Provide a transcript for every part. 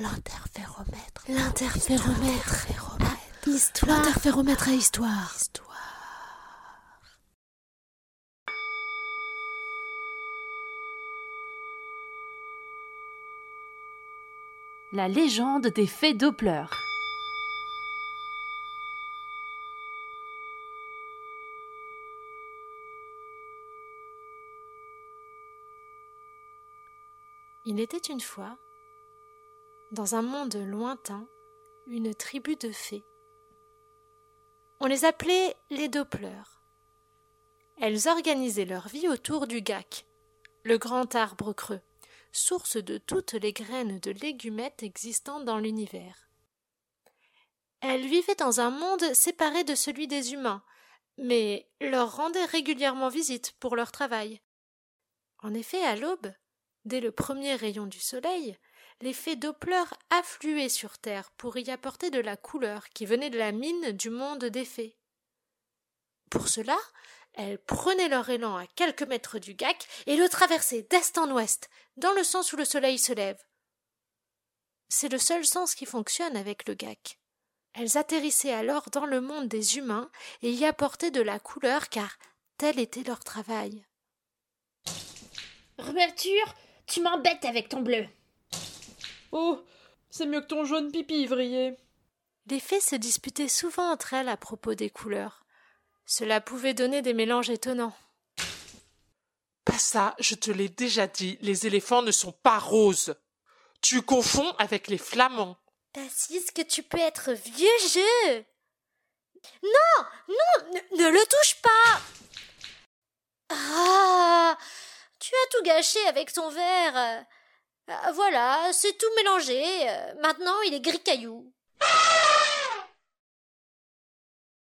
L'interféromètre. L'interféromètre. Histoire. L'interféromètre à histoire. La légende des fées Doppler. Il était une fois, dans un monde lointain, une tribu de fées. On les appelait les Doppleurs. Elles organisaient leur vie autour du gac, le grand arbre creux, source de toutes les graines de légumettes existantes dans l'univers. Elles vivaient dans un monde séparé de celui des humains, mais leur rendaient régulièrement visite pour leur travail. En effet, à l'aube, dès le premier rayon du soleil, les fées Doppler affluaient sur Terre pour y apporter de la couleur qui venait de la mine du monde des fées. Pour cela, elles prenaient leur élan à quelques mètres du gac et le traversaient d'est en ouest, dans le sens où le soleil se lève. C'est le seul sens qui fonctionne avec le gac. Elles atterrissaient alors dans le monde des humains et y apportaient de la couleur car tel était leur travail. Rouverture, tu m'embêtes avec ton bleu. Oh, c'est mieux que ton jaune pipi, Ivrier. Les fées se disputaient souvent entre elles à propos des couleurs. Cela pouvait donner des mélanges étonnants. Pas ça, je te l'ai déjà dit, les éléphants ne sont pas roses. Tu confonds avec les flamands. T'assises que tu peux être vieux jeu. Non, non, ne, ne le touche pas. Ah, tu as tout gâché avec ton verre. Ah, voilà, c'est tout mélangé. Euh, Maintenant, il est gris caillou.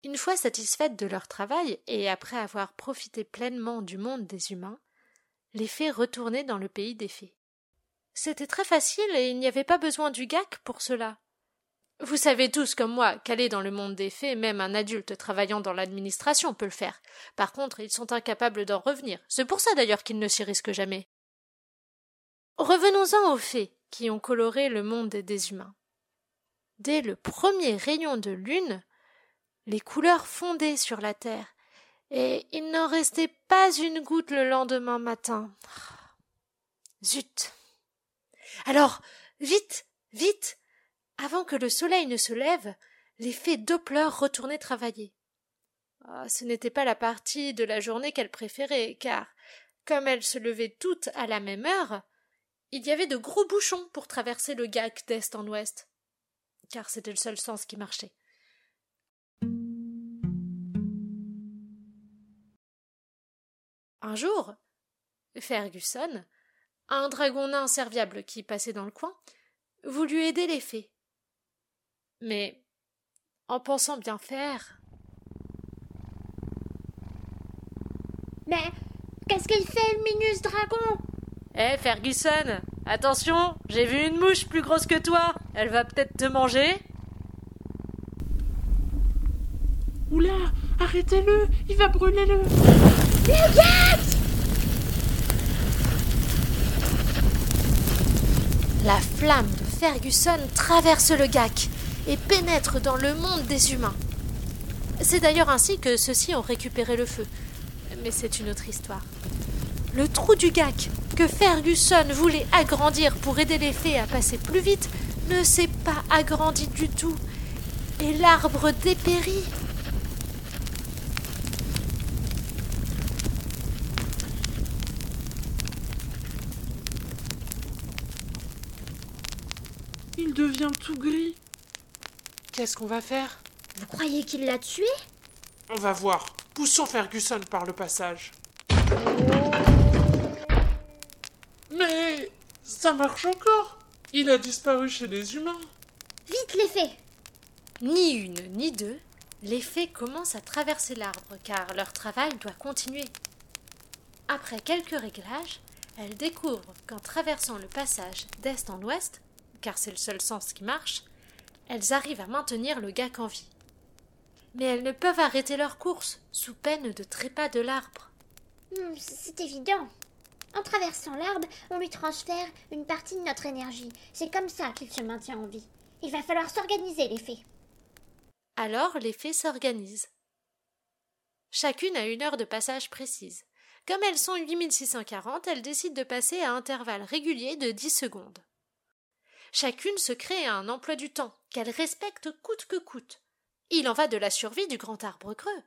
Une fois satisfaites de leur travail et après avoir profité pleinement du monde des humains, les fées retournaient dans le pays des fées. C'était très facile et il n'y avait pas besoin du GAC pour cela. Vous savez tous comme moi qu'aller dans le monde des fées, même un adulte travaillant dans l'administration peut le faire. Par contre, ils sont incapables d'en revenir. C'est pour ça d'ailleurs qu'ils ne s'y risquent jamais. Revenons-en aux fées qui ont coloré le monde des humains. Dès le premier rayon de lune, les couleurs fondaient sur la terre, et il n'en restait pas une goutte le lendemain matin. Zut. Alors, vite, vite. Avant que le soleil ne se lève, les fées Doppler retournaient travailler. Ah, ce n'était pas la partie de la journée qu'elles préféraient, car, comme elles se levaient toutes à la même heure, il y avait de gros bouchons pour traverser le gac d'est en ouest, car c'était le seul sens qui marchait. Un jour, Ferguson, un dragon nain serviable qui passait dans le coin, voulut aider les fées. Mais, en pensant bien faire, Mais qu'est-ce qu'il fait, le minus dragon? Hé Ferguson, attention, j'ai vu une mouche plus grosse que toi. Elle va peut-être te manger. Oula, arrêtez-le, il va brûler le. La flamme de Ferguson traverse le gac et pénètre dans le monde des humains. C'est d'ailleurs ainsi que ceux-ci ont récupéré le feu. Mais c'est une autre histoire. Le trou du gac que Ferguson voulait agrandir pour aider les fées à passer plus vite ne s'est pas agrandi du tout. Et l'arbre dépérit. Il devient tout gris. Qu'est-ce qu'on va faire? Vous croyez qu'il l'a tué? On va voir. Poussons Ferguson par le passage. Mais ça marche encore. Il a disparu chez les humains. Vite les fées Ni une ni deux, les fées commencent à traverser l'arbre car leur travail doit continuer. Après quelques réglages, elles découvrent qu'en traversant le passage d'est en ouest, car c'est le seul sens qui marche, elles arrivent à maintenir le gac en vie. Mais elles ne peuvent arrêter leur course, sous peine de trépas de l'arbre. Hmm, C'est évident. En traversant l'arbre, on lui transfère une partie de notre énergie. C'est comme ça qu'il se maintient en vie. Il va falloir s'organiser, les fées. Alors les fées s'organisent. Chacune a une heure de passage précise. Comme elles sont 8640, elles décident de passer à intervalles réguliers de 10 secondes. Chacune se crée un emploi du temps qu'elle respecte coûte que coûte. Il en va de la survie du grand arbre creux.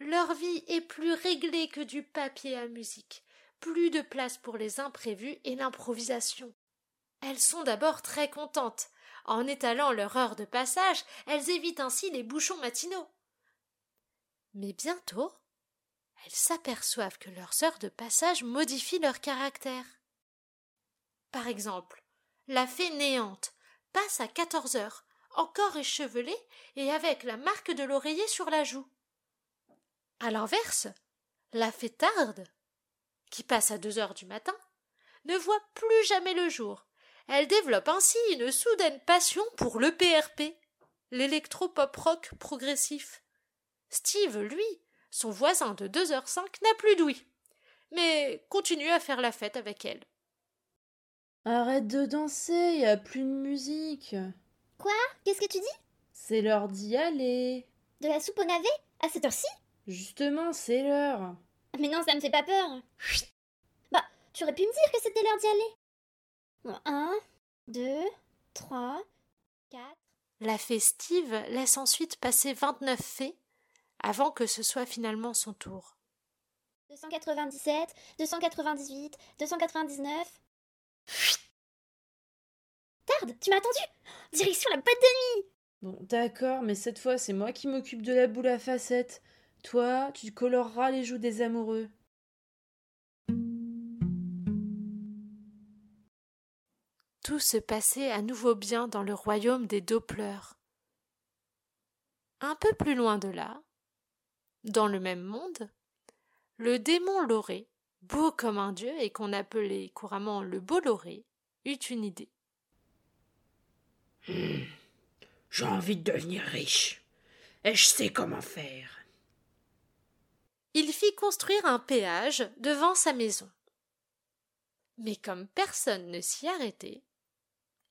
Leur vie est plus réglée que du papier à musique, plus de place pour les imprévus et l'improvisation. Elles sont d'abord très contentes. En étalant leur heure de passage, elles évitent ainsi les bouchons matinaux. Mais bientôt, elles s'aperçoivent que leurs heures de passage modifient leur caractère. Par exemple, la fée néante passe à quatorze heures, encore échevelée et avec la marque de l'oreiller sur la joue. À l'inverse, la fée tarde, qui passe à deux heures du matin, ne voit plus jamais le jour. Elle développe ainsi une soudaine passion pour le PRP, l'électro-pop rock progressif. Steve, lui, son voisin de deux heures cinq, n'a plus d'ouïe, mais continue à faire la fête avec elle. Arrête de danser, y a plus de musique. Quoi? Qu'est-ce que tu dis? C'est l'heure d'y aller. De la soupe au navet? À cette heure-ci? Justement, c'est l'heure. Mais non, ça me fait pas peur. Bah, tu aurais pu me dire que c'était l'heure d'y aller. Bon, un, deux, trois, quatre. La fée Steve laisse ensuite passer vingt-neuf fées avant que ce soit finalement son tour. 297, 298, 299. Tarde, tu m'as attendu Direction la boîte de nuit Bon, d'accord, mais cette fois, c'est moi qui m'occupe de la boule à facettes. Toi, tu coloreras les joues des amoureux. Tout se passait à nouveau bien dans le royaume des Doppleurs. Un peu plus loin de là, dans le même monde, le démon Loré, beau comme un dieu et qu'on appelait couramment le beau Loré, eut une idée. Hmm. J'ai envie de devenir riche. Et je sais comment faire. Il fit construire un péage devant sa maison. Mais comme personne ne s'y arrêtait,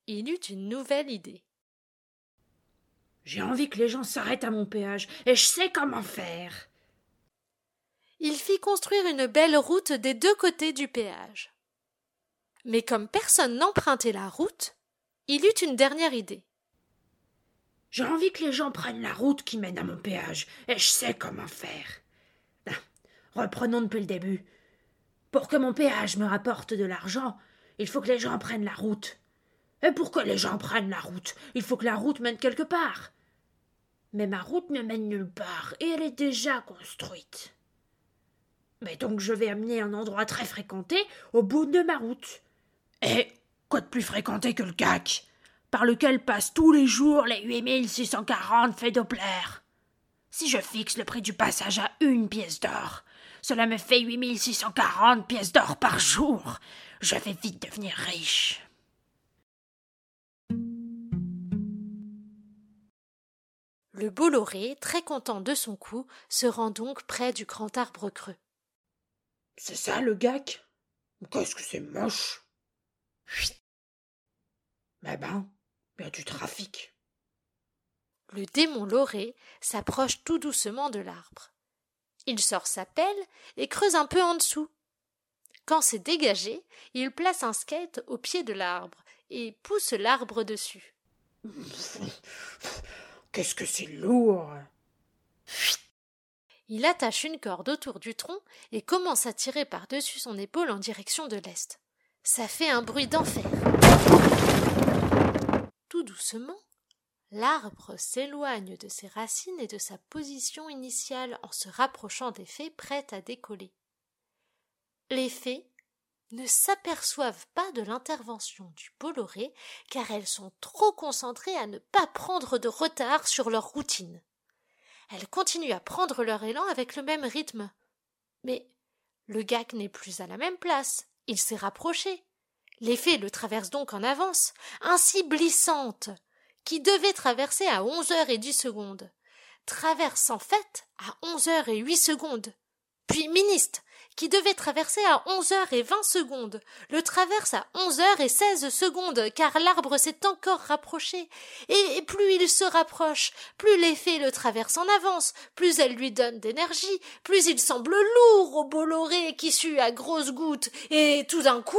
il eut une nouvelle idée. J'ai envie que les gens s'arrêtent à mon péage, et je sais comment faire. Il fit construire une belle route des deux côtés du péage. Mais comme personne n'empruntait la route, il eut une dernière idée. J'ai envie que les gens prennent la route qui mène à mon péage, et je sais comment faire. Reprenons depuis le début. Pour que mon péage me rapporte de l'argent, il faut que les gens prennent la route. Et pour que les gens prennent la route, il faut que la route mène quelque part. Mais ma route ne mène nulle part, et elle est déjà construite. Mais donc je vais amener un endroit très fréquenté au bout de ma route. Et quoi de plus fréquenté que le CAC par lequel passent tous les jours les 8640 faits Doppler? Si je fixe le prix du passage à une pièce d'or, cela me fait 8640 pièces d'or par jour. Je vais vite devenir riche. Le Bolloré, très content de son coup, se rend donc près du grand arbre creux. C'est ça le gac Qu'est-ce que c'est moche? Mais ben, il y a du trafic. Le démon Loré s'approche tout doucement de l'arbre. Il sort sa pelle et creuse un peu en dessous. Quand c'est dégagé, il place un skate au pied de l'arbre et pousse l'arbre dessus. Qu'est-ce que c'est lourd Il attache une corde autour du tronc et commence à tirer par-dessus son épaule en direction de l'est. Ça fait un bruit d'enfer. Tout doucement, l'arbre s'éloigne de ses racines et de sa position initiale en se rapprochant des fées prêtes à décoller. Les fées ne s'aperçoivent pas de l'intervention du Bolloré car elles sont trop concentrées à ne pas prendre de retard sur leur routine. Elles continuent à prendre leur élan avec le même rythme. Mais le gac n'est plus à la même place, il s'est rapproché. Les fées le traversent donc en avance, ainsi blissante, qui devait traverser à onze heures et dix secondes, traverse en fait à onze heures et huit secondes, puis ministre, qui devait traverser à onze heures et vingt secondes, le traverse à onze heures et seize secondes, car l'arbre s'est encore rapproché. Et plus il se rapproche, plus l'effet le traverse en avance, plus elle lui donne d'énergie, plus il semble lourd au Bolloré qui sue à grosses gouttes, et tout d'un coup.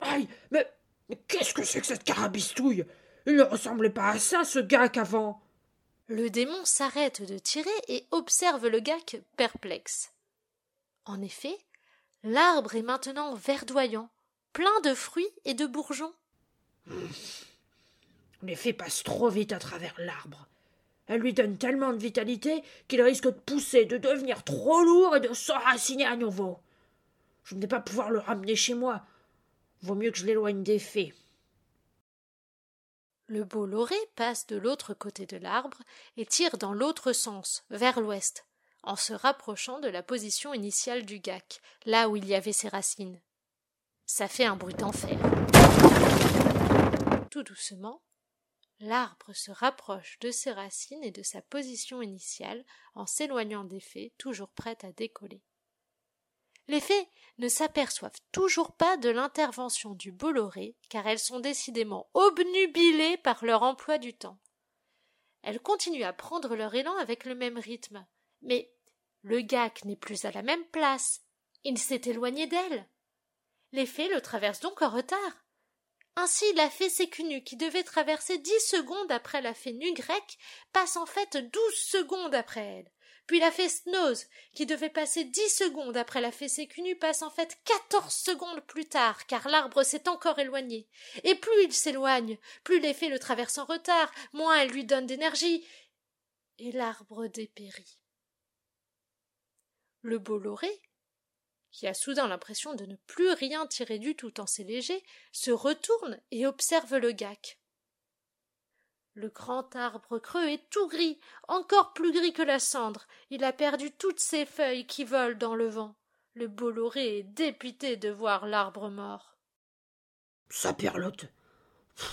Aïe, mais, mais qu'est-ce que c'est que cette carabistouille? Il ne ressemblait pas à ça, ce gars qu'avant. Le démon s'arrête de tirer et observe le gac perplexe. En effet, l'arbre est maintenant verdoyant, plein de fruits et de bourgeons. L'effet passe trop vite à travers l'arbre. Elle lui donne tellement de vitalité qu'il risque de pousser, de devenir trop lourd et de s'enraciner à nouveau. Je ne vais pas pouvoir le ramener chez moi. Vaut mieux que je l'éloigne des fées. Le beau loré passe de l'autre côté de l'arbre et tire dans l'autre sens, vers l'ouest, en se rapprochant de la position initiale du gac, là où il y avait ses racines. Ça fait un bruit d'enfer. Tout doucement, l'arbre se rapproche de ses racines et de sa position initiale en s'éloignant des fées toujours prêtes à décoller. Les fées ne s'aperçoivent toujours pas de l'intervention du Bolloré, car elles sont décidément obnubilées par leur emploi du temps. Elles continuent à prendre leur élan avec le même rythme. Mais le gac n'est plus à la même place. Il s'est éloigné d'elles. Les fées le traversent donc en retard. Ainsi, la fée sécunu, qui devait traverser dix secondes après la fée grecque, passe en fait douze secondes après elle. Puis la fée Snose, qui devait passer dix secondes après la fée Sécunu, passe en fait quatorze secondes plus tard, car l'arbre s'est encore éloigné. Et plus il s'éloigne, plus l'effet le traverse en retard, moins elle lui donne d'énergie, et l'arbre dépérit. Le Bolloré, qui a soudain l'impression de ne plus rien tirer du tout en légers, se retourne et observe le gac. Le grand arbre creux est tout gris, encore plus gris que la cendre. Il a perdu toutes ses feuilles qui volent dans le vent. Le Bolloré est dépité de voir l'arbre mort. Ça perlote.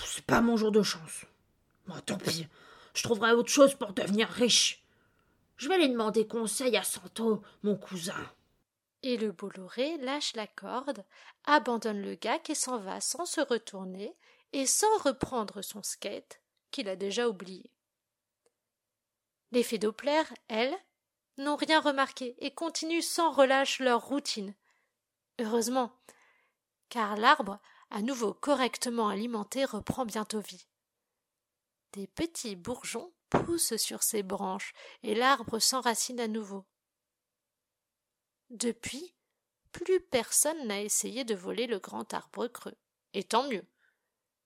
C'est pas mon jour de chance. Moi, tant pis. Je trouverai autre chose pour devenir riche. Je vais aller demander conseil à Santo, mon cousin. Et le Bolloré lâche la corde, abandonne le gac et s'en va sans se retourner et sans reprendre son skate qu'il a déjà oublié. Les Doppler, elles, n'ont rien remarqué et continuent sans relâche leur routine. Heureusement, car l'arbre, à nouveau correctement alimenté, reprend bientôt vie. Des petits bourgeons poussent sur ses branches et l'arbre s'enracine à nouveau. Depuis, plus personne n'a essayé de voler le grand arbre creux. Et tant mieux.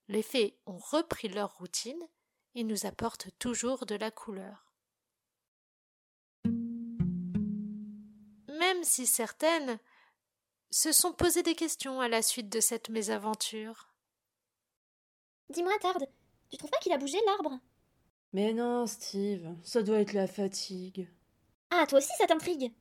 Les fées ont repris leur routine et nous apportent toujours de la couleur. Même si certaines se sont posées des questions à la suite de cette mésaventure. Dis-moi, Tarde, tu trouves pas qu'il a bougé l'arbre? Mais non, Steve, ça doit être la fatigue. Ah, toi aussi ça t'intrigue